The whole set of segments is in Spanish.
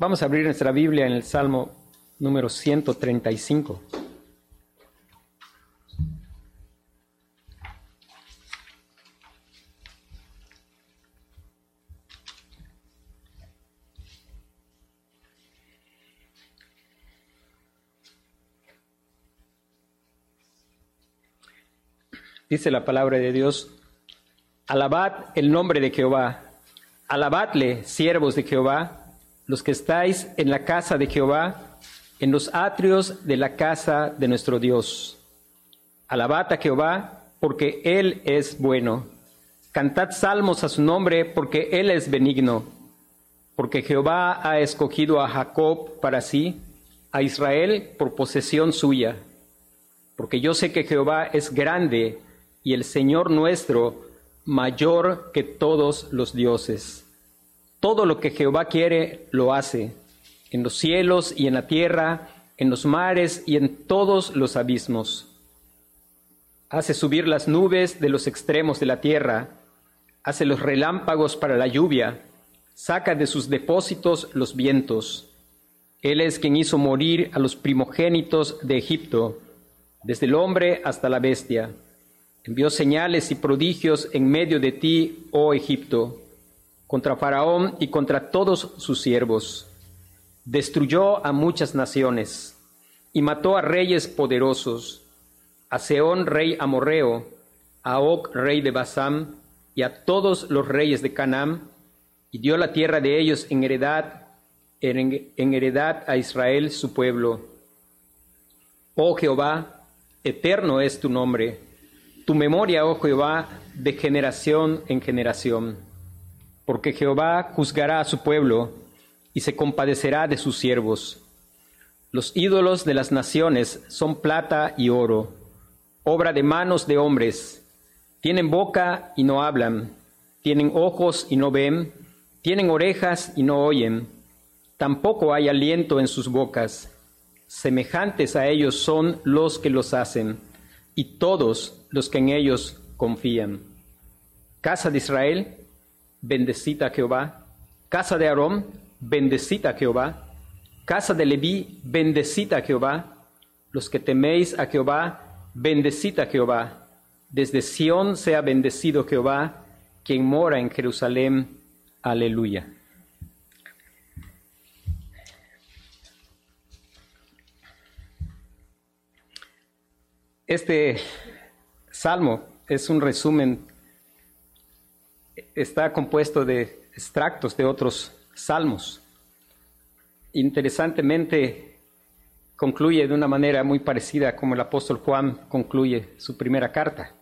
Vamos a abrir nuestra Biblia en el Salmo número 135. Dice la palabra de Dios, alabad el nombre de Jehová, alabadle, siervos de Jehová, los que estáis en la casa de Jehová, en los atrios de la casa de nuestro Dios. Alabad a Jehová, porque Él es bueno. Cantad salmos a su nombre, porque Él es benigno. Porque Jehová ha escogido a Jacob para sí, a Israel por posesión suya. Porque yo sé que Jehová es grande, y el Señor nuestro mayor que todos los dioses. Todo lo que Jehová quiere lo hace, en los cielos y en la tierra, en los mares y en todos los abismos. Hace subir las nubes de los extremos de la tierra, hace los relámpagos para la lluvia, saca de sus depósitos los vientos. Él es quien hizo morir a los primogénitos de Egipto, desde el hombre hasta la bestia Envió señales y prodigios en medio de ti, oh Egipto, contra Faraón y contra todos sus siervos. Destruyó a muchas naciones y mató a reyes poderosos, a Seón, rey amorreo, a Og, rey de Basán, y a todos los reyes de Canaán, y dio la tierra de ellos en heredad, en, en heredad a Israel su pueblo. Oh Jehová, eterno es tu nombre tu memoria, oh Jehová, de generación en generación. Porque Jehová juzgará a su pueblo y se compadecerá de sus siervos. Los ídolos de las naciones son plata y oro, obra de manos de hombres. Tienen boca y no hablan, tienen ojos y no ven, tienen orejas y no oyen. Tampoco hay aliento en sus bocas. Semejantes a ellos son los que los hacen, y todos los que en ellos confían. Casa de Israel, bendecita Jehová. Casa de Aarón, bendecita Jehová. Casa de Leví, bendecita Jehová. Los que teméis a Jehová, bendecita Jehová. Desde Sión sea bendecido Jehová, quien mora en Jerusalén. Aleluya. Este Salmo es un resumen, está compuesto de extractos de otros salmos. Interesantemente, concluye de una manera muy parecida como el apóstol Juan concluye su primera carta.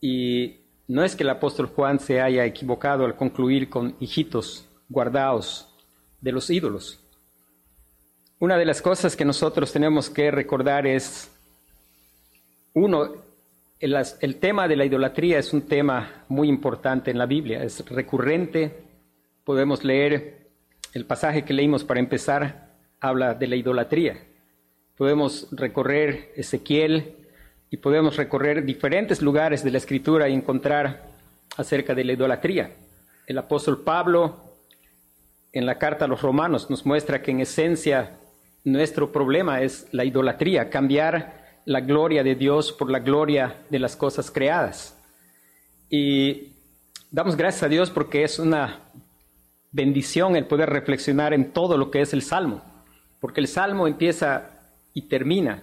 Y no es que el apóstol Juan se haya equivocado al concluir con hijitos guardados de los ídolos. Una de las cosas que nosotros tenemos que recordar es, uno, el, tema de la idolatría es un tema muy importante en la Biblia, es recurrente. Podemos leer el pasaje que leímos para empezar, habla de la idolatría. Podemos recorrer Ezequiel y podemos recorrer diferentes lugares de la escritura y encontrar acerca de la idolatría. El apóstol Pablo en la carta a los romanos nos muestra que en esencia nuestro problema es la idolatría, cambiar la gloria de Dios por la gloria de las cosas creadas. Y damos gracias a Dios porque es una bendición el poder reflexionar en todo lo que es el Salmo, porque el Salmo empieza y termina,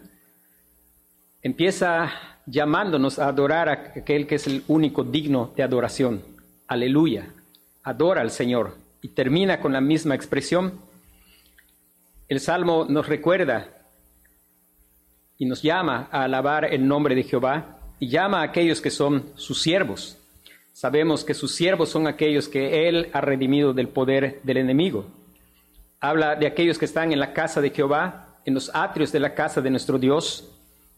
empieza llamándonos a adorar a aquel que es el único digno de adoración. Aleluya, adora al Señor. Y termina con la misma expresión. El Salmo nos recuerda y nos llama a alabar el nombre de Jehová y llama a aquellos que son sus siervos. Sabemos que sus siervos son aquellos que Él ha redimido del poder del enemigo. Habla de aquellos que están en la casa de Jehová, en los atrios de la casa de nuestro Dios.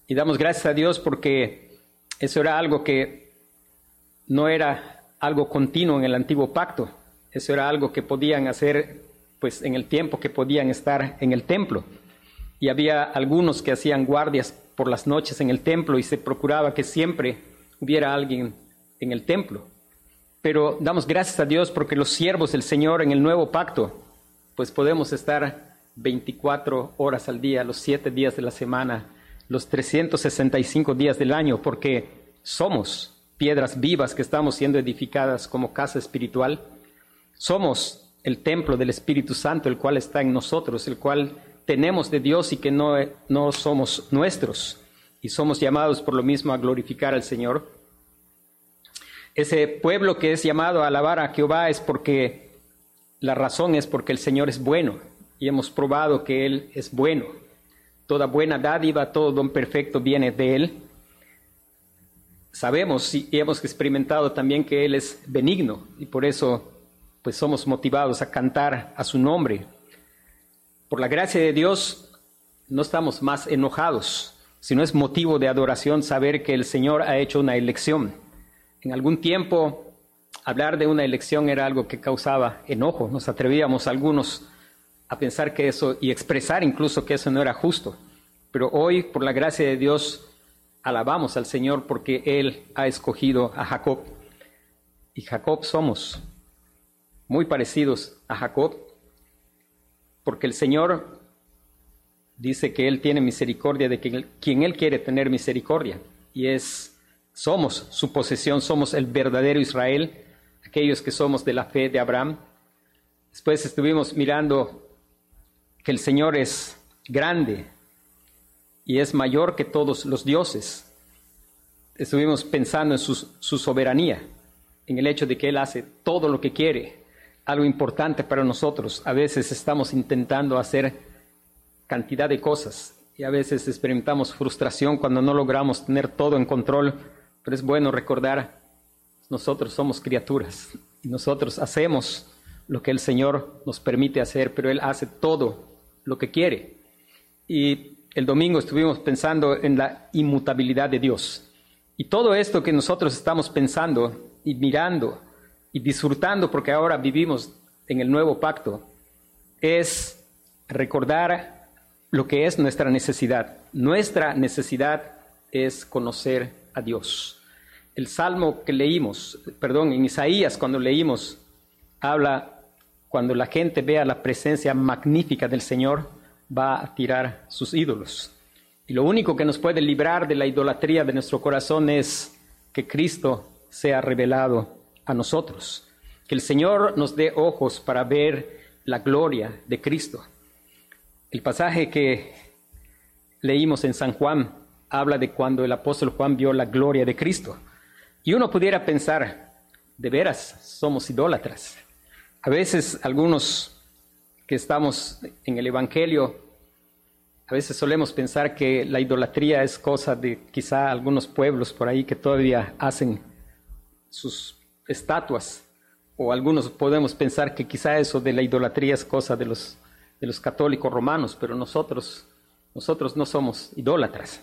Y damos gracias a Dios porque eso era algo que no era algo continuo en el antiguo pacto. Eso era algo que podían hacer pues en el tiempo que podían estar en el templo y había algunos que hacían guardias por las noches en el templo y se procuraba que siempre hubiera alguien en el templo. Pero damos gracias a Dios porque los siervos del Señor en el nuevo pacto pues podemos estar 24 horas al día, los 7 días de la semana, los 365 días del año, porque somos piedras vivas que estamos siendo edificadas como casa espiritual. Somos el templo del Espíritu Santo, el cual está en nosotros, el cual tenemos de Dios y que no, no somos nuestros. Y somos llamados por lo mismo a glorificar al Señor. Ese pueblo que es llamado a alabar a Jehová es porque la razón es porque el Señor es bueno y hemos probado que Él es bueno. Toda buena dádiva, todo don perfecto viene de Él. Sabemos y hemos experimentado también que Él es benigno y por eso pues somos motivados a cantar a su nombre. Por la gracia de Dios no estamos más enojados, sino es motivo de adoración saber que el Señor ha hecho una elección. En algún tiempo hablar de una elección era algo que causaba enojo, nos atrevíamos algunos a pensar que eso y expresar incluso que eso no era justo. Pero hoy, por la gracia de Dios, alabamos al Señor porque Él ha escogido a Jacob. Y Jacob somos muy parecidos a Jacob, porque el Señor dice que Él tiene misericordia de quien Él quiere tener misericordia, y es, somos su posesión, somos el verdadero Israel, aquellos que somos de la fe de Abraham. Después estuvimos mirando que el Señor es grande y es mayor que todos los dioses. Estuvimos pensando en su, su soberanía, en el hecho de que Él hace todo lo que quiere, algo importante para nosotros. A veces estamos intentando hacer cantidad de cosas y a veces experimentamos frustración cuando no logramos tener todo en control, pero es bueno recordar, nosotros somos criaturas y nosotros hacemos lo que el Señor nos permite hacer, pero Él hace todo lo que quiere. Y el domingo estuvimos pensando en la inmutabilidad de Dios. Y todo esto que nosotros estamos pensando y mirando y disfrutando porque ahora vivimos en el nuevo pacto, es recordar lo que es nuestra necesidad. Nuestra necesidad es conocer a Dios. El salmo que leímos, perdón, en Isaías cuando leímos, habla cuando la gente vea la presencia magnífica del Señor, va a tirar sus ídolos. Y lo único que nos puede librar de la idolatría de nuestro corazón es que Cristo sea revelado a nosotros. Que el Señor nos dé ojos para ver la gloria de Cristo. El pasaje que leímos en San Juan habla de cuando el apóstol Juan vio la gloria de Cristo. Y uno pudiera pensar, de veras, somos idólatras. A veces algunos que estamos en el Evangelio, a veces solemos pensar que la idolatría es cosa de quizá algunos pueblos por ahí que todavía hacen sus estatuas, o algunos podemos pensar que quizá eso de la idolatría es cosa de los, de los católicos romanos, pero nosotros, nosotros no somos idólatras.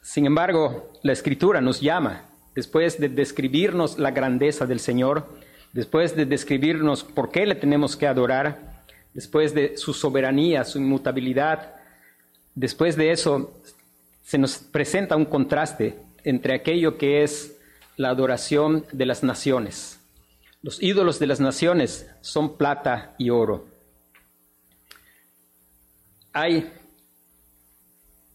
Sin embargo, la escritura nos llama, después de describirnos la grandeza del Señor, después de describirnos por qué le tenemos que adorar, después de su soberanía, su inmutabilidad, después de eso se nos presenta un contraste entre aquello que es la adoración de las naciones. Los ídolos de las naciones son plata y oro. Hay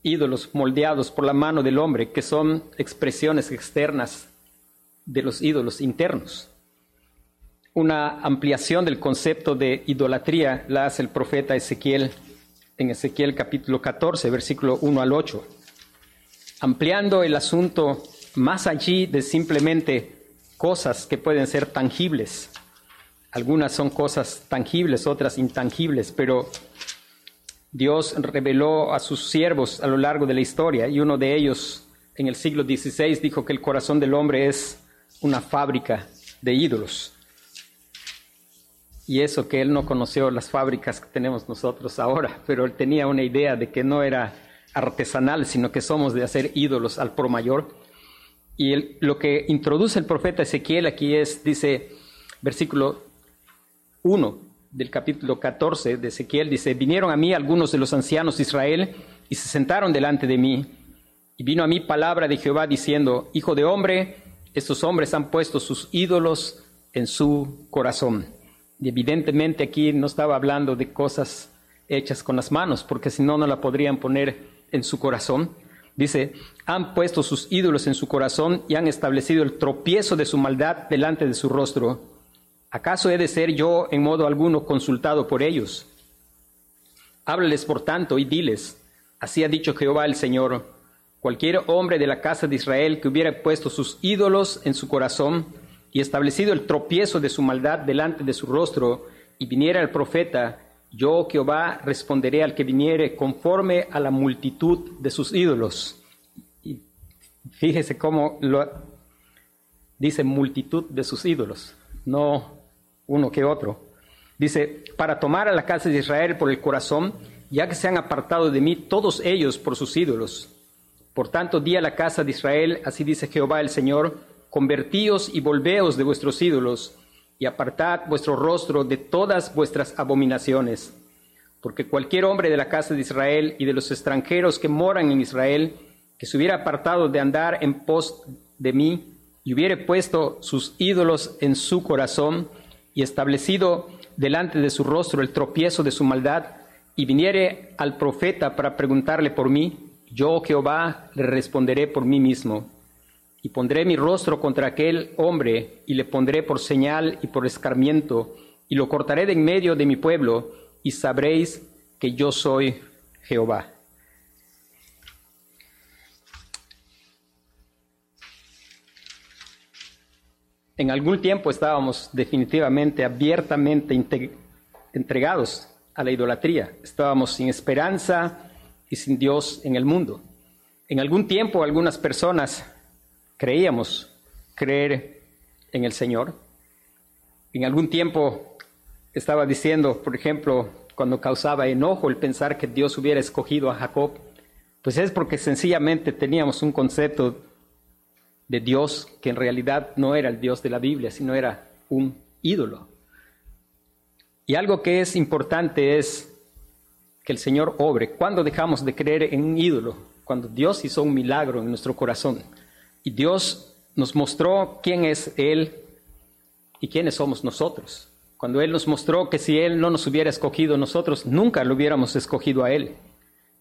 ídolos moldeados por la mano del hombre que son expresiones externas de los ídolos internos. Una ampliación del concepto de idolatría la hace el profeta Ezequiel en Ezequiel capítulo 14, versículo 1 al 8. Ampliando el asunto más allí de simplemente cosas que pueden ser tangibles. Algunas son cosas tangibles, otras intangibles, pero Dios reveló a sus siervos a lo largo de la historia y uno de ellos en el siglo XVI dijo que el corazón del hombre es una fábrica de ídolos. Y eso que él no conoció las fábricas que tenemos nosotros ahora, pero él tenía una idea de que no era artesanal, sino que somos de hacer ídolos al por mayor. Y lo que introduce el profeta Ezequiel aquí es, dice, versículo 1 del capítulo 14 de Ezequiel, dice, vinieron a mí algunos de los ancianos de Israel y se sentaron delante de mí. Y vino a mí palabra de Jehová diciendo, Hijo de hombre, estos hombres han puesto sus ídolos en su corazón. Y evidentemente aquí no estaba hablando de cosas hechas con las manos, porque si no, no la podrían poner en su corazón. Dice, han puesto sus ídolos en su corazón y han establecido el tropiezo de su maldad delante de su rostro. ¿Acaso he de ser yo en modo alguno consultado por ellos? Háblales por tanto y diles, así ha dicho Jehová el Señor, cualquier hombre de la casa de Israel que hubiera puesto sus ídolos en su corazón y establecido el tropiezo de su maldad delante de su rostro, y viniera el profeta, yo Jehová responderé al que viniere conforme a la multitud de sus ídolos. Y fíjese cómo lo dice multitud de sus ídolos, no uno que otro. Dice, para tomar a la casa de Israel por el corazón, ya que se han apartado de mí todos ellos por sus ídolos. Por tanto, di a la casa de Israel, así dice Jehová el Señor, convertíos y volveos de vuestros ídolos, y apartad vuestro rostro de todas vuestras abominaciones. Porque cualquier hombre de la casa de Israel y de los extranjeros que moran en Israel, que se hubiera apartado de andar en pos de mí, y hubiere puesto sus ídolos en su corazón, y establecido delante de su rostro el tropiezo de su maldad, y viniere al profeta para preguntarle por mí, yo Jehová le responderé por mí mismo. Y pondré mi rostro contra aquel hombre, y le pondré por señal y por escarmiento, y lo cortaré de en medio de mi pueblo, y sabréis que yo soy Jehová. en algún tiempo estábamos definitivamente, abiertamente entregados a la idolatría. Estábamos sin esperanza y sin Dios en el mundo. En algún tiempo algunas personas creíamos creer en el Señor. En algún tiempo estaba diciendo, por ejemplo, cuando causaba enojo el pensar que Dios hubiera escogido a Jacob, pues es porque sencillamente teníamos un concepto de Dios que en realidad no era el Dios de la Biblia, sino era un ídolo. Y algo que es importante es que el Señor obre. Cuando dejamos de creer en un ídolo? Cuando Dios hizo un milagro en nuestro corazón. Y Dios nos mostró quién es Él y quiénes somos nosotros. Cuando Él nos mostró que si Él no nos hubiera escogido nosotros, nunca lo hubiéramos escogido a Él.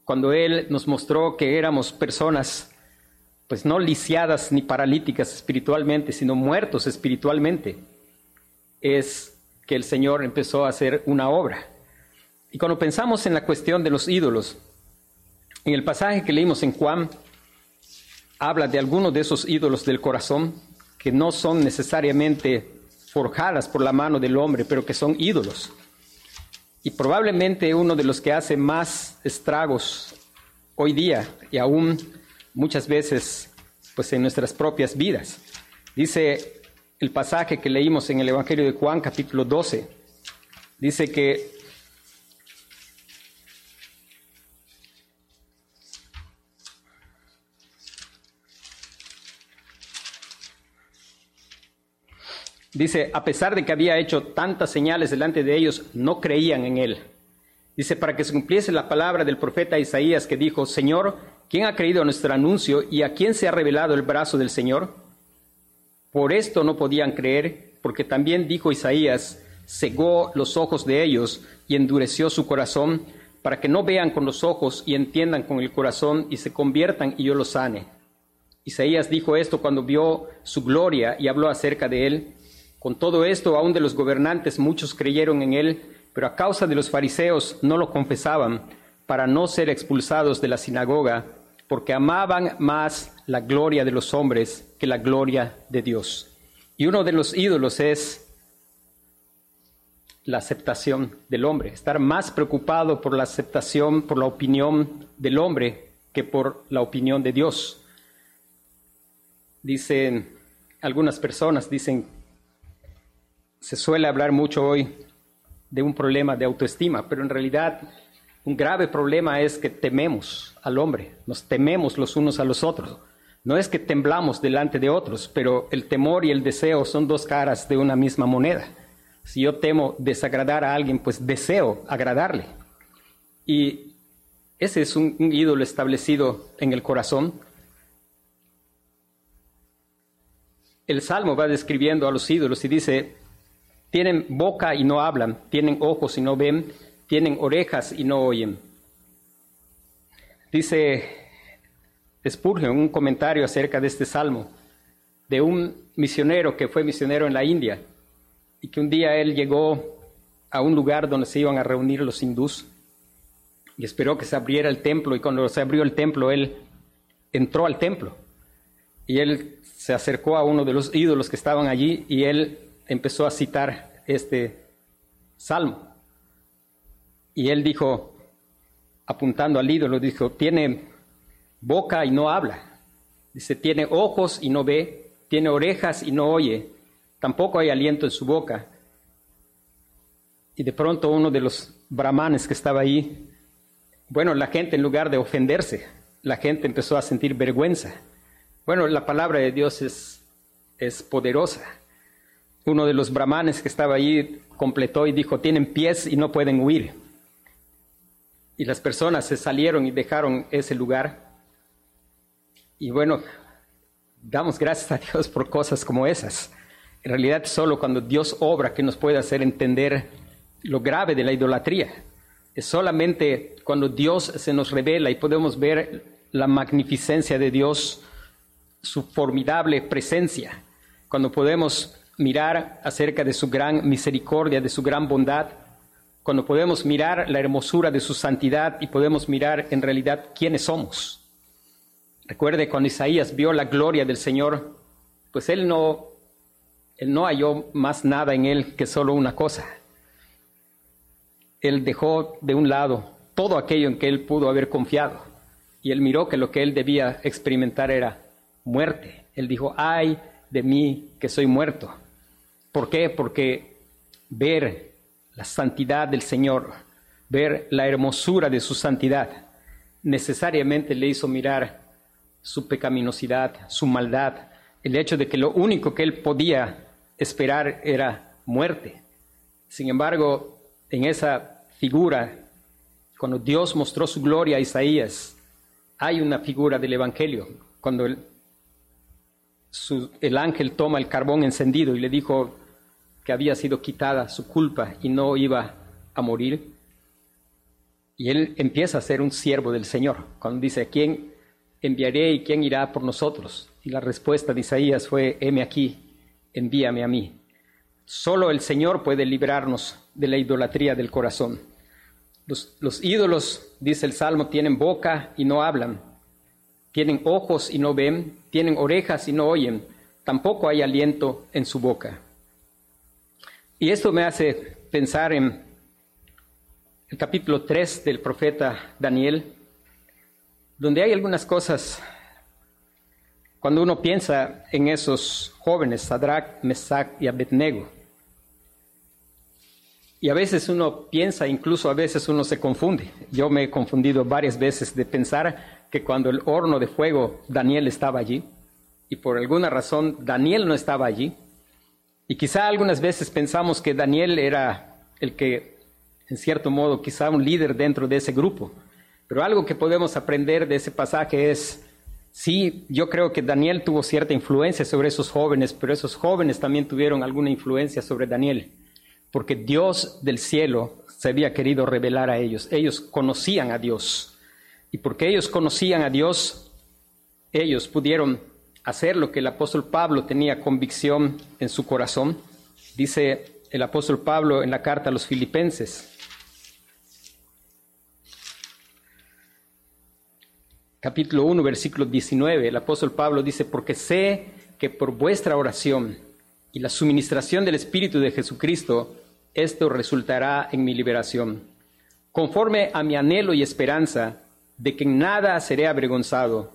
Cuando Él nos mostró que éramos personas pues no lisiadas ni paralíticas espiritualmente, sino muertos espiritualmente, es que el Señor empezó a hacer una obra. Y cuando pensamos en la cuestión de los ídolos, en el pasaje que leímos en Juan, habla de algunos de esos ídolos del corazón que no son necesariamente forjadas por la mano del hombre, pero que son ídolos. Y probablemente uno de los que hace más estragos hoy día y aún muchas veces pues en nuestras propias vidas. Dice el pasaje que leímos en el Evangelio de Juan capítulo 12. Dice que Dice, a pesar de que había hecho tantas señales delante de ellos, no creían en él. Dice, para que se cumpliese la palabra del profeta Isaías que dijo, Señor, ¿Quién ha creído a nuestro anuncio y a quién se ha revelado el brazo del Señor? Por esto no podían creer, porque también dijo Isaías, cegó los ojos de ellos y endureció su corazón, para que no vean con los ojos y entiendan con el corazón y se conviertan y yo los sane. Isaías dijo esto cuando vio su gloria y habló acerca de él. Con todo esto, aún de los gobernantes muchos creyeron en él, pero a causa de los fariseos no lo confesaban, para no ser expulsados de la sinagoga porque amaban más la gloria de los hombres que la gloria de Dios. Y uno de los ídolos es la aceptación del hombre, estar más preocupado por la aceptación, por la opinión del hombre que por la opinión de Dios. Dicen algunas personas, dicen, se suele hablar mucho hoy de un problema de autoestima, pero en realidad un grave problema es que tememos al hombre, nos tememos los unos a los otros. No es que temblamos delante de otros, pero el temor y el deseo son dos caras de una misma moneda. Si yo temo desagradar a alguien, pues deseo agradarle. Y ese es un, ídolo establecido en el corazón. El Salmo va describiendo a los ídolos y dice, tienen boca y no hablan, tienen ojos y no ven, tienen orejas y no oyen. Dice Spurgeon un comentario acerca de este salmo de un misionero que fue misionero en la India y que un día él llegó a un lugar donde se iban a reunir los hindús y esperó que se abriera el templo y cuando se abrió el templo él entró al templo y él se acercó a uno de los ídolos que estaban allí y él empezó a citar este salmo. Y él dijo, apuntando al ídolo, dijo, tiene boca y no habla. Dice, tiene ojos y no ve, tiene orejas y no oye, tampoco hay aliento en su boca. Y de pronto uno de los brahmanes que estaba ahí, bueno, la gente en lugar de ofenderse, la gente empezó a sentir vergüenza. Bueno, la palabra de Dios es, es poderosa. Uno de los brahmanes que estaba ahí completó y dijo, tienen pies y no pueden huir. Y las personas se salieron y dejaron ese lugar. Y bueno, damos gracias a Dios por cosas como esas. En realidad solo cuando Dios obra que nos puede hacer entender lo grave de la idolatría. Es solamente cuando Dios se nos revela y podemos ver la magnificencia de Dios, su formidable presencia, cuando podemos mirar acerca de su gran misericordia, de su gran bondad, cuando podemos mirar la hermosura de su santidad y podemos mirar en realidad quiénes somos. Recuerde cuando Isaías vio la gloria del Señor, pues él no, él no halló más nada en él que solo una cosa. Él dejó de un lado todo aquello en que él pudo haber confiado y él miró que lo que él debía experimentar era muerte. Él dijo, ay de mí que soy muerto. ¿Por qué? Porque ver la santidad del Señor, ver la hermosura de su santidad, necesariamente le hizo mirar su pecaminosidad, su maldad, el hecho de que lo único que él podía esperar era muerte. Sin embargo, en esa figura, cuando Dios mostró su gloria a Isaías, hay una figura del Evangelio, cuando el, el ángel toma el carbón encendido y le dijo que había sido quitada su culpa y no iba a morir. Y él empieza a ser un siervo del Señor, cuando dice, ¿quién enviaré y quién irá por nosotros? Y la respuesta de Isaías fue, heme aquí, envíame a mí. Solo el Señor puede librarnos de la idolatría del corazón. Los, ídolos, dice el Salmo, tienen boca y no hablan, tienen ojos y no ven, tienen orejas y no oyen, tampoco hay aliento en su boca. Y esto me hace pensar en el capítulo 3 del profeta Daniel, donde hay algunas cosas, cuando uno piensa en esos jóvenes, Sadrach, Mesach y Abednego, y a veces uno piensa, incluso a veces uno se confunde. Yo me he confundido varias veces de pensar que cuando el horno de fuego Daniel estaba allí, y por alguna razón Daniel no estaba allí, y quizá algunas veces pensamos que Daniel era el que, en cierto modo, quizá un líder dentro de ese grupo. Pero algo que podemos aprender de ese pasaje es, sí, yo creo que Daniel tuvo cierta influencia sobre esos jóvenes, pero esos jóvenes también tuvieron alguna influencia sobre Daniel porque Dios del cielo se había querido revelar a ellos. Ellos conocían a Dios. Y porque ellos conocían a Dios, ellos pudieron hacer lo que el apóstol Pablo tenía convicción en su corazón. Dice el apóstol Pablo en la carta a los filipenses. Capítulo 1, versículo 19, el apóstol Pablo dice, porque sé que por vuestra oración y la suministración del Espíritu de Jesucristo, esto resultará en mi liberación, conforme a mi anhelo y esperanza de que en nada seré avergonzado,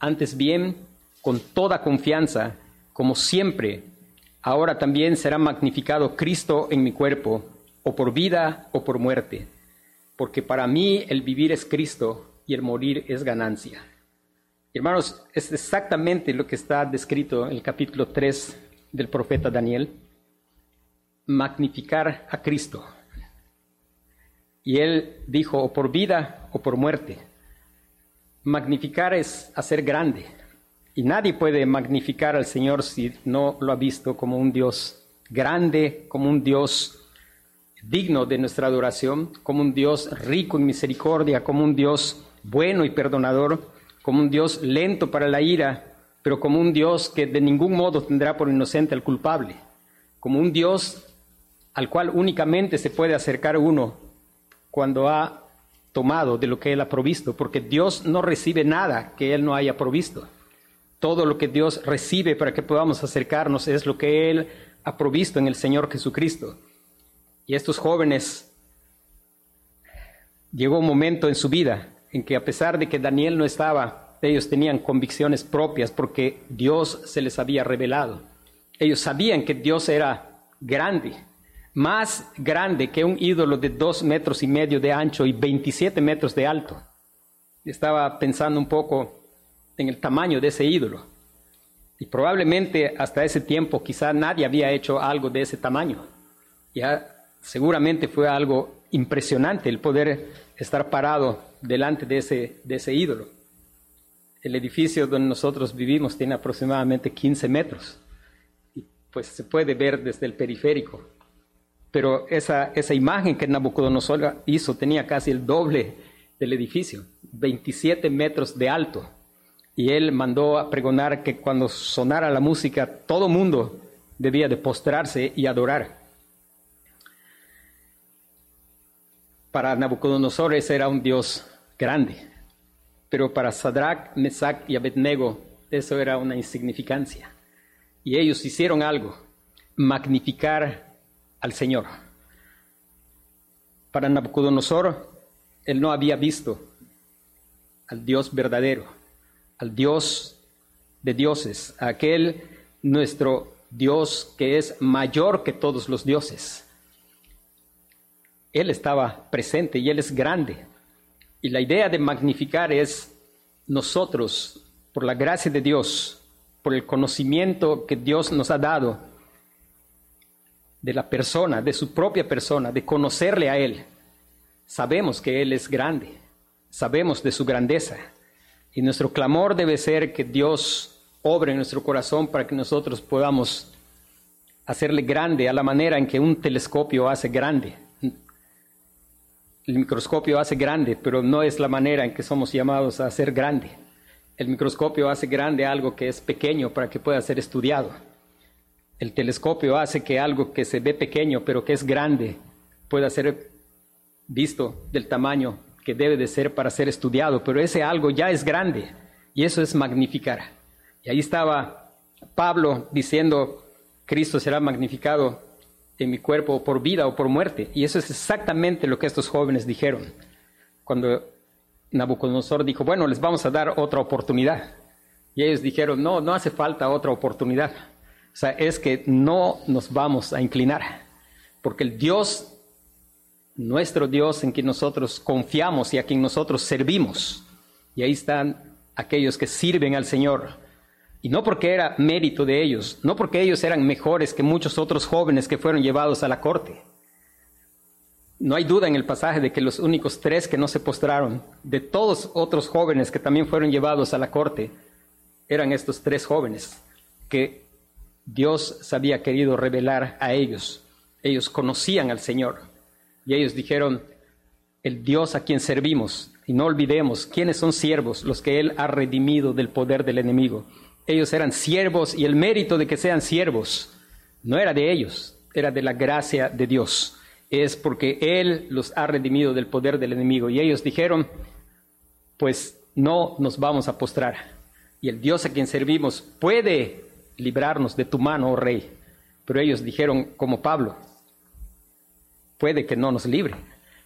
antes bien, con toda confianza, como siempre, ahora también será magnificado Cristo en mi cuerpo, o por vida o por muerte, porque para mí el vivir es Cristo y el morir es ganancia. Hermanos, es exactamente lo que está descrito en el capítulo 3 del profeta Daniel magnificar a Cristo. Y él dijo, o por vida o por muerte. Magnificar es hacer grande. Y nadie puede magnificar al Señor si no lo ha visto como un Dios grande, como un Dios digno de nuestra adoración, como un Dios rico en misericordia, como un Dios bueno y perdonador, como un Dios lento para la ira, pero como un Dios que de ningún modo tendrá por inocente al culpable, como un Dios al cual únicamente se puede acercar uno cuando ha tomado de lo que Él ha provisto, porque Dios no recibe nada que Él no haya provisto. Todo lo que Dios recibe para que podamos acercarnos es lo que Él ha provisto en el Señor Jesucristo. Y estos jóvenes, llegó un momento en su vida en que a pesar de que Daniel no estaba, ellos tenían convicciones propias porque Dios se les había revelado. Ellos sabían que Dios era grande, más grande que un ídolo de dos metros y medio de ancho y 27 metros de alto. Estaba pensando un poco en el tamaño de ese ídolo. Y probablemente hasta ese tiempo quizá nadie había hecho algo de ese tamaño. Ya seguramente fue algo impresionante el poder estar parado delante de ese, de ese ídolo. El edificio donde nosotros vivimos tiene aproximadamente 15 metros. Y pues se puede ver desde el periférico. Pero esa, esa imagen que Nabucodonosor hizo tenía casi el doble del edificio, 27 metros de alto. Y él mandó a pregonar que cuando sonara la música, todo mundo debía de postrarse y adorar. Para Nabucodonosor ese era un Dios grande, pero para Sadrach, Mesach y Abednego eso era una insignificancia. Y ellos hicieron algo, magnificar al Señor. Para Nabucodonosor, él no había visto al Dios verdadero al Dios de dioses, aquel nuestro Dios que es mayor que todos los dioses. Él estaba presente y Él es grande. Y la idea de magnificar es nosotros, por la gracia de Dios, por el conocimiento que Dios nos ha dado de la persona, de su propia persona, de conocerle a Él, sabemos que Él es grande, sabemos de su grandeza. Y nuestro clamor debe ser que Dios obre en nuestro corazón para que nosotros podamos hacerle grande a la manera en que un telescopio hace grande. El microscopio hace grande, pero no es la manera en que somos llamados a hacer grande. El microscopio hace grande algo que es pequeño para que pueda ser estudiado. El telescopio hace que algo que se ve pequeño pero que es grande pueda ser visto del tamaño que debe de ser para ser estudiado, pero ese algo ya es grande y eso es magnificar. Y ahí estaba Pablo diciendo, Cristo será magnificado en mi cuerpo por vida o por muerte. Y eso es exactamente lo que estos jóvenes dijeron. Cuando Nabucodonosor dijo, bueno, les vamos a dar otra oportunidad. Y ellos dijeron, no, no hace falta otra oportunidad. O sea, es que no nos vamos a inclinar, porque el Dios nuestro Dios en quien nosotros confiamos y a quien nosotros servimos. Y ahí están aquellos que sirven al Señor. Y no porque era mérito de ellos, no porque ellos eran mejores que muchos otros jóvenes que fueron llevados a la corte. No hay duda en el pasaje de que los únicos tres que no se postraron, de todos otros jóvenes que también fueron llevados a la corte, eran estos tres jóvenes que Dios se había querido revelar a ellos. Ellos conocían al Señor. Y ellos dijeron, el Dios a quien servimos, y no olvidemos quiénes son siervos, los que Él ha redimido del poder del enemigo. Ellos eran siervos y el mérito de que sean siervos no era de ellos, era de la gracia de Dios. Es porque Él los ha redimido del poder del enemigo. Y ellos dijeron, pues no nos vamos a postrar. Y el Dios a quien servimos puede librarnos de tu mano, oh rey. Pero ellos dijeron, como Pablo, puede que no nos libre.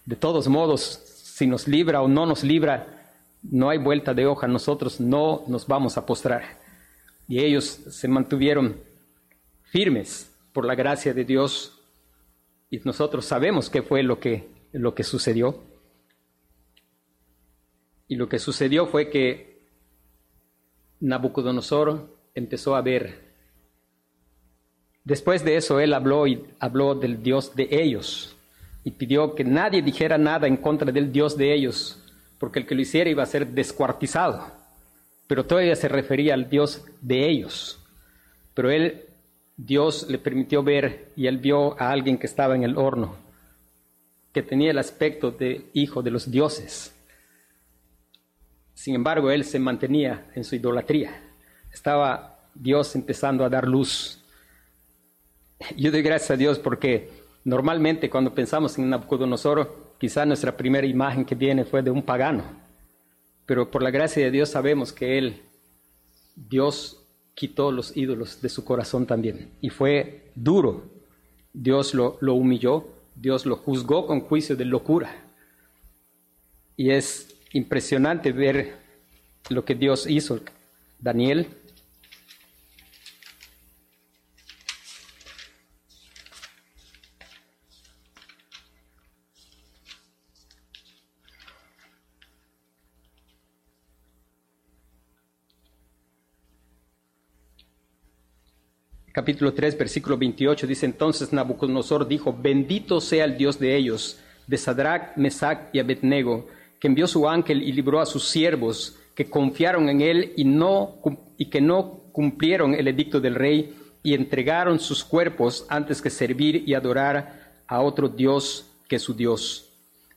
De todos modos, si nos libra o no nos libra, no hay vuelta de hoja, nosotros no nos vamos a postrar. Y ellos se mantuvieron firmes por la gracia de Dios y nosotros sabemos qué fue lo que, lo que sucedió. Y lo que sucedió fue que Nabucodonosor empezó a ver. Después de eso, él habló y habló del Dios de ellos, y pidió que nadie dijera nada en contra del Dios de ellos, porque el que lo hiciera iba a ser descuartizado. Pero todavía se refería al Dios de ellos. Pero él Dios le permitió ver y él vio a alguien que estaba en el horno, que tenía el aspecto de hijo de los dioses. Sin embargo, él se mantenía en su idolatría. Estaba Dios empezando a dar luz. Yo doy gracias a Dios porque normalmente cuando pensamos en Nabucodonosor, quizá nuestra primera imagen que viene fue de un pagano. Pero por la gracia de Dios sabemos que él, Dios quitó los ídolos de su corazón también. Y fue duro. Dios lo, lo humilló, Dios lo juzgó con juicio de locura. Y es impresionante ver lo que Dios hizo. Daniel capítulo 3, versículo 28, dice entonces Nabucodonosor dijo, bendito sea el Dios de ellos, de Sadrach, Mesach y Abednego, que envió su ángel y libró a sus siervos, que confiaron en él y, no, y que no cumplieron el edicto del rey y entregaron sus cuerpos antes que servir y adorar a otro Dios que su Dios.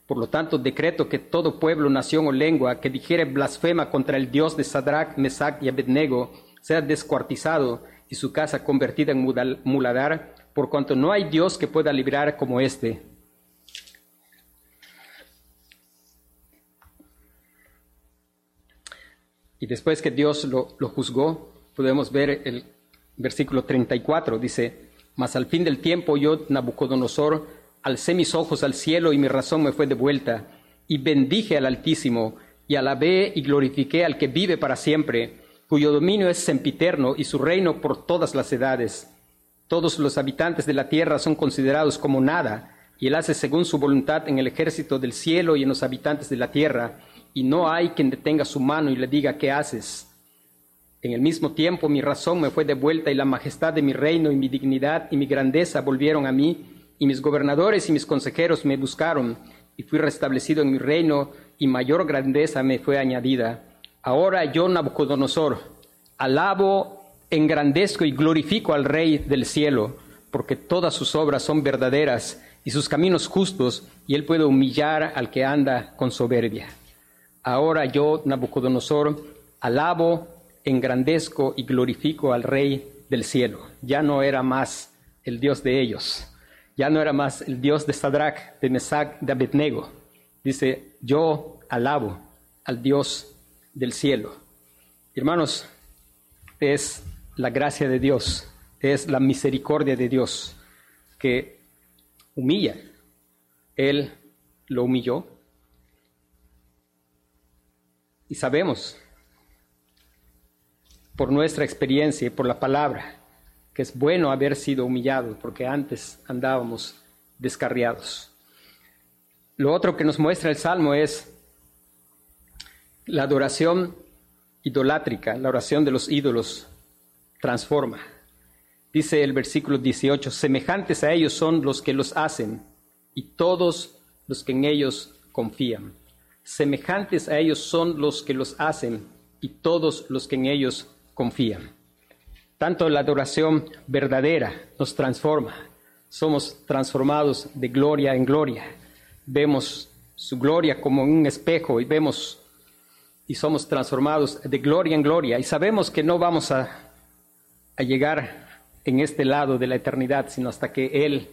Por lo tanto, decreto que todo pueblo, nación o lengua que dijere blasfema contra el Dios de Sadrach, Mesach y Abednego sea descuartizado y su casa convertida en muladar, por cuanto no hay Dios que pueda librar como éste. Y después que Dios lo, juzgó, podemos ver el versículo 34, dice, mas al fin del tiempo yo, Nabucodonosor, alcé mis ojos al cielo y mi razón me fue de vuelta, y bendije al Altísimo, y alabé y glorifiqué al que vive para siempre cuyo dominio es sempiterno y su reino por todas las edades. Todos los habitantes de la tierra son considerados como nada, y él hace según su voluntad en el ejército del cielo y en los habitantes de la tierra, y no hay quien detenga su mano y le diga qué haces. En el mismo tiempo mi razón me fue devuelta y la majestad de mi reino y mi dignidad y mi grandeza volvieron a mí, y mis gobernadores y mis consejeros me buscaron, y fui restablecido en mi reino, y mayor grandeza me fue añadida. Ahora yo, Nabucodonosor, alabo, engrandezco y glorifico al Rey del cielo, porque todas sus obras son verdaderas y sus caminos justos, y él puede humillar al que anda con soberbia. Ahora yo, Nabucodonosor, alabo, engrandezco y glorifico al Rey del cielo. Ya no era más el Dios de ellos, ya no era más el Dios de Sadrach, de Mesach, de Abednego. Dice, yo alabo al Dios del cielo. Hermanos, es la gracia de Dios, es la misericordia de Dios que humilla. Él lo humilló. Y sabemos por nuestra experiencia y por la palabra que es bueno haber sido humillado porque antes andábamos descarriados. Lo otro que nos muestra el Salmo es la adoración idolátrica, la oración de los ídolos, transforma. Dice el versículo 18, semejantes a ellos son los que los hacen y todos los que en ellos confían. Semejantes a ellos son los que los hacen y todos los que en ellos confían. Tanto la adoración verdadera nos transforma. Somos transformados de gloria en gloria. Vemos su gloria como un espejo y vemos y somos transformados de gloria en gloria y sabemos que no vamos a, a llegar en este lado de la eternidad, sino hasta que Él,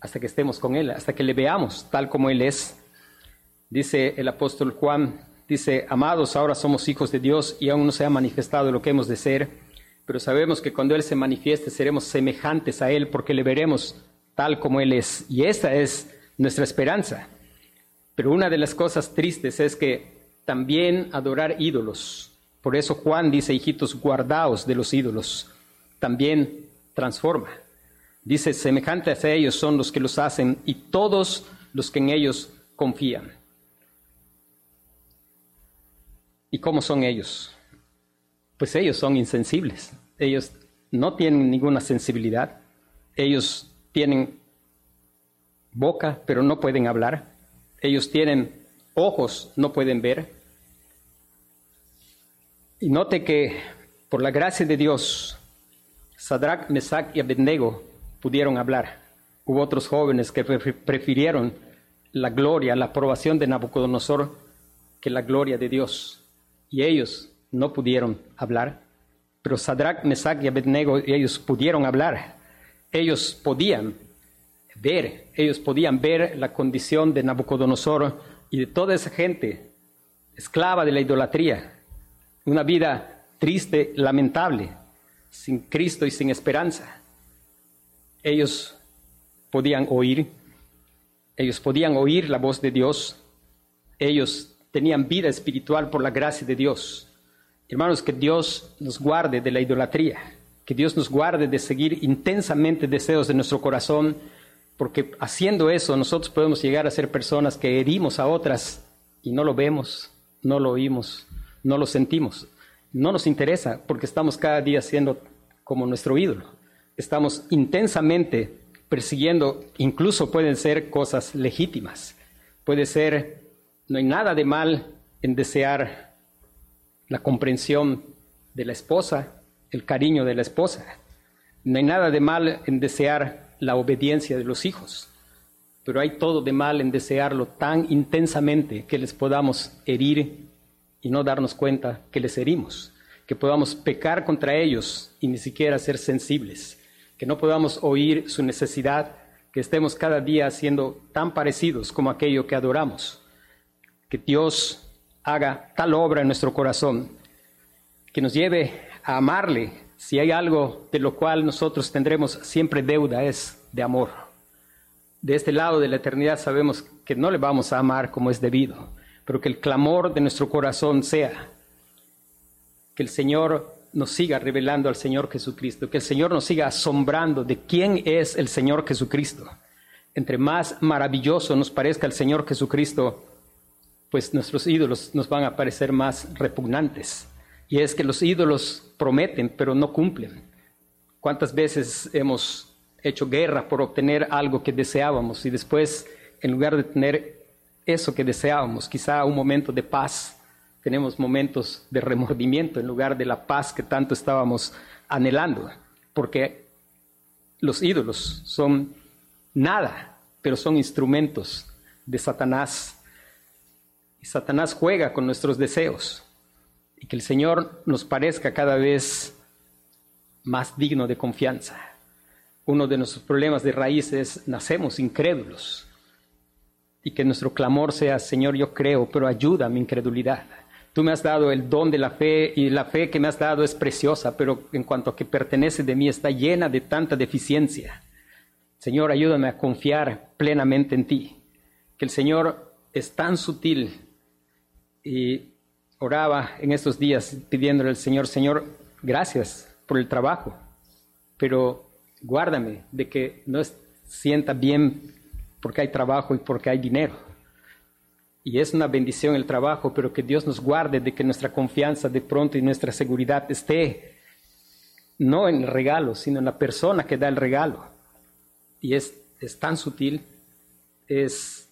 hasta que estemos con Él, hasta que le veamos tal como Él es. Dice el apóstol Juan, dice, amados, ahora somos hijos de Dios y aún no se ha manifestado lo que hemos de ser, pero sabemos que cuando Él se manifieste seremos semejantes a Él porque le veremos tal como Él es. Y esta es nuestra esperanza. Pero una de las cosas tristes es que también adorar ídolos. Por eso Juan dice, hijitos, guardaos de los ídolos. También transforma. Dice, semejantes a ellos son los que los hacen y todos los que en ellos confían. ¿Y cómo son ellos? Pues ellos son insensibles. Ellos no tienen ninguna sensibilidad. Ellos tienen boca, pero no pueden hablar. Ellos tienen ojos, no pueden ver. Y note que por la gracia de Dios Sadrach, Mesach y Abednego pudieron hablar. Hubo otros jóvenes que prefirieron la gloria, la aprobación de Nabucodonosor que la gloria de Dios. Y ellos no pudieron hablar. Pero Sadrach, Mesach y Abednego, ellos pudieron hablar. Ellos podían ver, ellos podían ver la condición de Nabucodonosor y de toda esa gente esclava de la idolatría. Una vida triste, lamentable, sin Cristo y sin esperanza. Ellos podían oír, ellos podían oír la voz de Dios, ellos tenían vida espiritual por la gracia de Dios. Hermanos, que Dios nos guarde de la idolatría, que Dios nos guarde de seguir intensamente deseos de nuestro corazón, porque haciendo eso nosotros podemos llegar a ser personas que herimos a otras y no lo vemos, no lo oímos, no lo sentimos. No nos interesa porque estamos cada día siendo como nuestro ídolo. Estamos intensamente persiguiendo, incluso pueden ser cosas legítimas. Puede ser, no hay nada de mal en desear la comprensión de la esposa, el cariño de la esposa. No hay nada de mal en desear la obediencia de los hijos, pero hay todo de mal en desearlo tan intensamente que les podamos herir y no darnos cuenta que les herimos, que podamos pecar contra ellos y ni siquiera ser sensibles, que no podamos oír su necesidad, que estemos cada día siendo tan parecidos como aquello que adoramos, que Dios haga tal obra en nuestro corazón, que nos lleve a amarle. Si hay algo de lo cual nosotros tendremos siempre deuda es de amor. De este lado de la eternidad sabemos que no le vamos a amar como es debido, pero que el clamor de nuestro corazón sea que el Señor nos siga revelando al Señor Jesucristo, que el Señor nos siga asombrando de quién es el Señor Jesucristo. Entre más maravilloso nos parezca el Señor Jesucristo, pues nuestros ídolos nos van a parecer más repugnantes. Y es que los ídolos prometen, pero no cumplen. ¿Cuántas veces hemos hecho guerra por obtener algo que deseábamos y después, en lugar de tener eso que deseábamos, quizá un momento de paz, tenemos momentos de remordimiento en lugar de la paz que tanto estábamos anhelando? Porque los ídolos son nada, pero son instrumentos de Satanás y Satanás juega con nuestros deseos. Y que el Señor nos parezca cada vez más digno de confianza. Uno de nuestros problemas de raíz es nacemos incrédulos. Y que nuestro clamor sea, Señor, yo creo, pero ayuda a mi incredulidad. Tú me has dado el don de la fe y la fe que me has dado es preciosa, pero en cuanto a que pertenece de mí está llena de tanta deficiencia. Señor, ayúdame a confiar plenamente en ti. Que el Señor es tan sutil y oraba en estos días pidiéndole al Señor, Señor, gracias por el trabajo, pero guárdame de que no sienta bien porque hay trabajo y porque hay dinero. Y es una bendición el trabajo, pero que Dios nos guarde de que nuestra confianza de pronto y nuestra seguridad esté no en el regalo, sino en la persona que da el regalo. Y es, es tan sutil, es,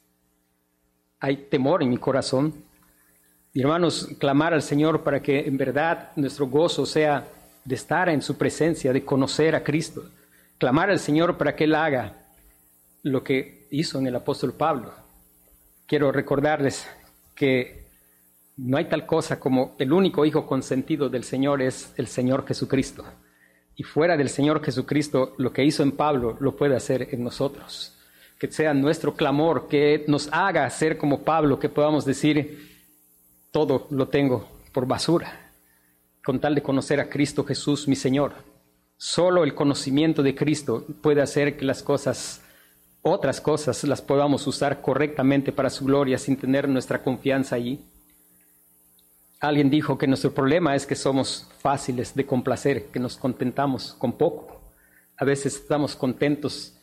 hay temor en mi corazón hermanos, clamar al Señor para que en verdad nuestro gozo sea de estar en su presencia, de conocer a Cristo. Clamar al Señor para que Él haga lo que hizo en el apóstol Pablo. Quiero recordarles que no hay tal cosa como el único hijo consentido del Señor es el Señor Jesucristo. Y fuera del Señor Jesucristo, lo que hizo en Pablo lo puede hacer en nosotros. Que sea nuestro clamor, que nos haga ser como Pablo, que podamos decir, todo lo tengo por basura, con tal de conocer a Cristo Jesús, mi Señor. Solo el conocimiento de Cristo puede hacer que las cosas, otras cosas, las podamos usar correctamente para su gloria sin tener nuestra confianza allí. Alguien dijo que nuestro problema es que somos fáciles de complacer, que nos contentamos con poco. A veces estamos contentos,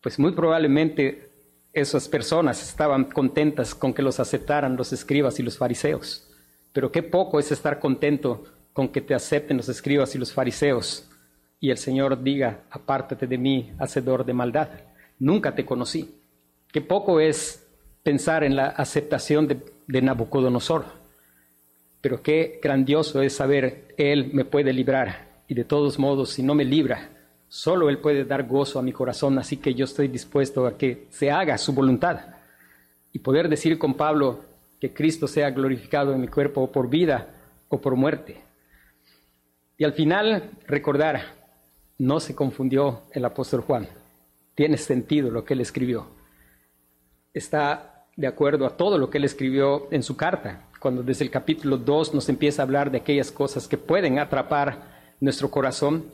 pues muy probablemente esas personas estaban contentas con que los aceptaran los escribas y los fariseos. Pero qué poco es estar contento con que te acepten los escribas y los fariseos y el Señor diga, apártate de mí, hacedor de maldad. Nunca te conocí. Qué poco es pensar en la aceptación de, Nabucodonosor. Pero qué grandioso es saber, Él me puede librar y de todos modos, si no me libra, solo Él puede dar gozo a mi corazón, así que yo estoy dispuesto a que se haga su voluntad. Y poder decir con Pablo que Cristo sea glorificado en mi cuerpo por vida o por muerte. Y al final recordar, no se confundió el apóstol Juan, tiene sentido lo que él escribió. Está de acuerdo a todo lo que él escribió en su carta, cuando desde el capítulo 2 nos empieza a hablar de aquellas cosas que pueden atrapar nuestro corazón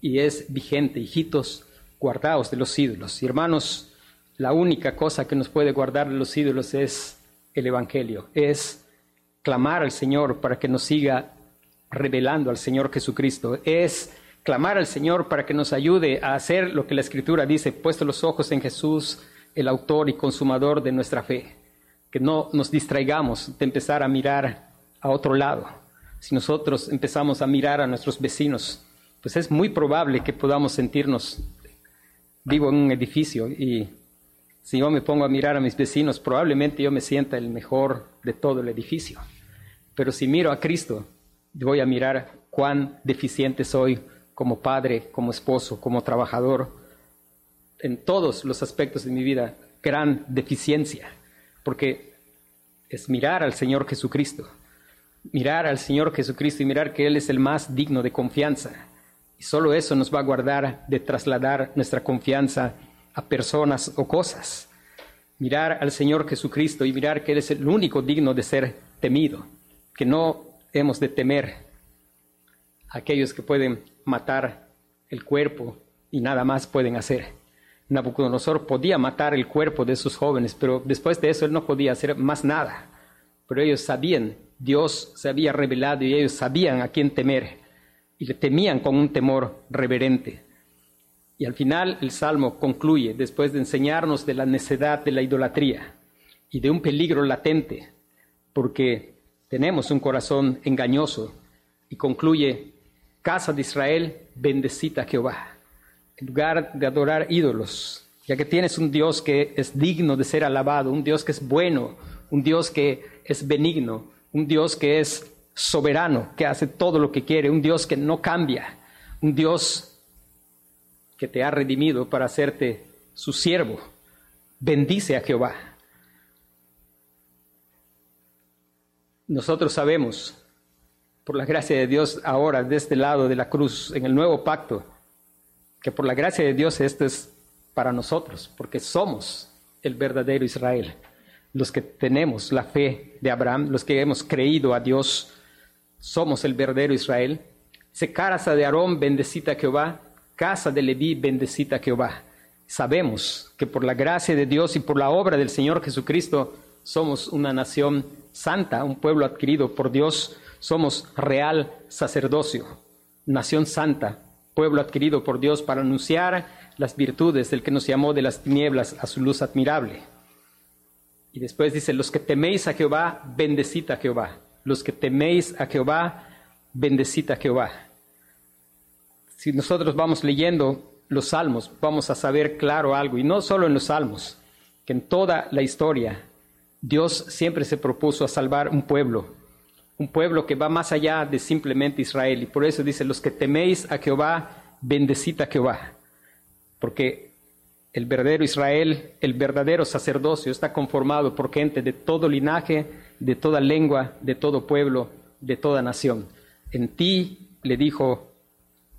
y es vigente, hijitos, guardaos de los ídolos. Y hermanos, la única cosa que nos puede guardar de los ídolos es el Evangelio, es clamar al Señor para que nos siga revelando al Señor Jesucristo, es clamar al Señor para que nos ayude a hacer lo que la Escritura dice, puesto los ojos en Jesús, el autor y consumador de nuestra fe, que no nos distraigamos de empezar a mirar a otro lado. Si nosotros empezamos a mirar a nuestros vecinos, pues es muy probable que podamos sentirnos, vivo en un edificio y si yo me pongo a mirar a mis vecinos, probablemente yo me sienta el mejor de todo el edificio. Pero si miro a Cristo, voy a mirar cuán deficiente soy como padre, como esposo, como trabajador, en todos los aspectos de mi vida, gran deficiencia, porque es mirar al Señor Jesucristo, mirar al Señor Jesucristo y mirar que Él es el más digno de confianza. Y solo eso nos va a guardar de trasladar nuestra confianza a personas o cosas. Mirar al Señor Jesucristo y mirar que Él es el único digno de ser temido, que no hemos de temer a aquellos que pueden matar el cuerpo y nada más pueden hacer. Nabucodonosor podía matar el cuerpo de sus jóvenes, pero después de eso él no podía hacer más nada. Pero ellos sabían, Dios se había revelado y ellos sabían a quién temer y le temían con un temor reverente. Y al final el Salmo concluye, después de enseñarnos de la necedad de la idolatría y de un peligro latente, porque tenemos un corazón engañoso, y concluye, casa de Israel, bendecita a Jehová, en lugar de adorar ídolos, ya que tienes un Dios que es digno de ser alabado, un Dios que es bueno, un Dios que es benigno, un Dios que es soberano, que hace todo lo que quiere, un Dios que no cambia, un Dios que te ha redimido para hacerte su siervo. Bendice a Jehová. Nosotros sabemos, por la gracia de Dios, ahora de este lado de la cruz, en el nuevo pacto, que por la gracia de Dios esto es para nosotros, porque somos el verdadero Israel, los que tenemos la fe de Abraham, los que hemos creído a Dios, somos el verdadero Israel. Se casa de Aarón, bendecita Jehová, casa de Leví, bendecita Jehová. Sabemos que por la gracia de Dios y por la obra del Señor Jesucristo somos una nación santa, un pueblo adquirido por Dios, somos real sacerdocio, nación santa, pueblo adquirido por Dios para anunciar las virtudes del que nos llamó de las tinieblas a su luz admirable. Y después dice, los que teméis a Jehová, bendecita a Jehová. Los que teméis a Jehová, bendecita a Jehová. Si nosotros vamos leyendo los salmos, vamos a saber claro algo, y no solo en los salmos, que en toda la historia Dios siempre se propuso a salvar un pueblo, un pueblo que va más allá de simplemente Israel, y por eso dice, los que teméis a Jehová, bendecid a Jehová, porque el verdadero Israel, el verdadero sacerdocio está conformado por gente de todo linaje, de toda lengua, de todo pueblo, de toda nación. En ti, le dijo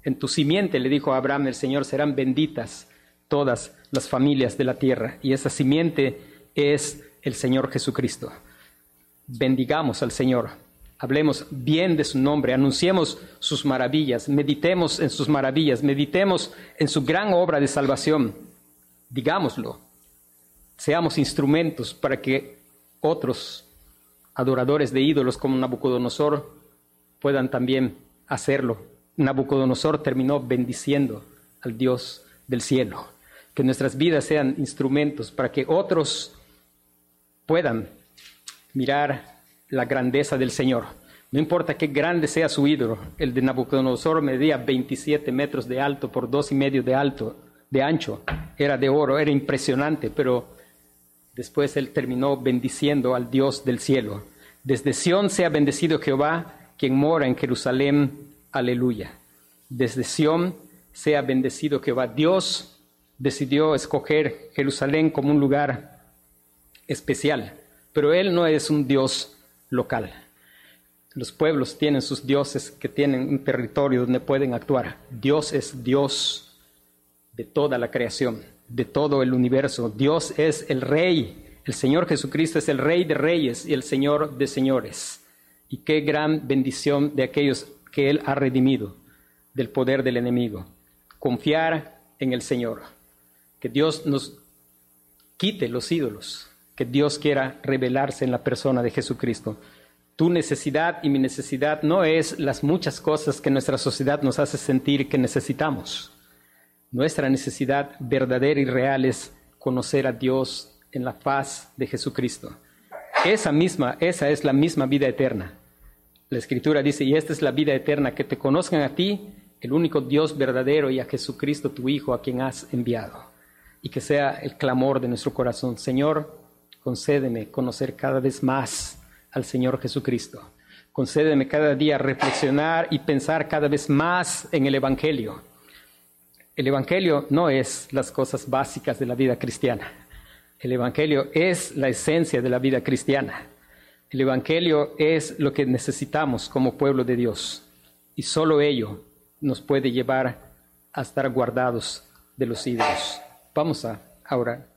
en tu simiente, le dijo Abraham el Señor, serán benditas todas las familias de la tierra. Y esa simiente es el Señor Jesucristo. Bendigamos al Señor. Hablemos bien de su nombre, anunciemos sus maravillas, meditemos en sus maravillas, meditemos en su gran obra de salvación. Digámoslo. Seamos instrumentos para que otros adoradores de ídolos como Nabucodonosor puedan también hacerlo Nabucodonosor terminó bendiciendo al Dios del cielo. Que nuestras vidas sean instrumentos para que otros puedan mirar la grandeza del Señor. No importa qué grande sea su ídolo, el de Nabucodonosor medía 27 metros de alto por dos y medio de alto, de ancho, era de oro, era impresionante, pero después él terminó bendiciendo al Dios del cielo. Desde Sión sea bendecido Jehová, quien mora en Jerusalén Aleluya. desde Sión, sea bendecido Jehová. Dios decidió escoger Jerusalén como un lugar especial, pero Él no es un Dios local. Los pueblos tienen sus dioses que tienen un territorio donde pueden actuar. Dios es Dios de toda la creación, de todo el universo. Dios es el Rey. El Señor Jesucristo es el Rey de reyes y el Señor de señores. Y qué gran bendición de aquellos que Él ha redimido del poder del enemigo. Confiar en el Señor. Que Dios nos quite los ídolos. Que Dios quiera revelarse en la persona de Jesucristo. Tu necesidad y mi necesidad no es las muchas cosas que nuestra sociedad nos hace sentir que necesitamos. Nuestra necesidad verdadera y real es conocer a Dios en la faz de Jesucristo. Esa misma, esa es la misma vida eterna. La Escritura dice, y esta es la vida eterna, que te conozcan a ti, el único Dios verdadero, y a Jesucristo, tu Hijo, a quien has enviado. Y que sea el clamor de nuestro corazón. Señor, concédeme conocer cada vez más al Señor Jesucristo. Concédeme cada día reflexionar y pensar cada vez más en el Evangelio. El Evangelio no es las cosas básicas de la vida cristiana. El Evangelio es la esencia de la vida cristiana. El Evangelio es lo que necesitamos como pueblo de Dios. Y solo ello nos puede llevar a estar guardados de los ídolos. Vamos a orar.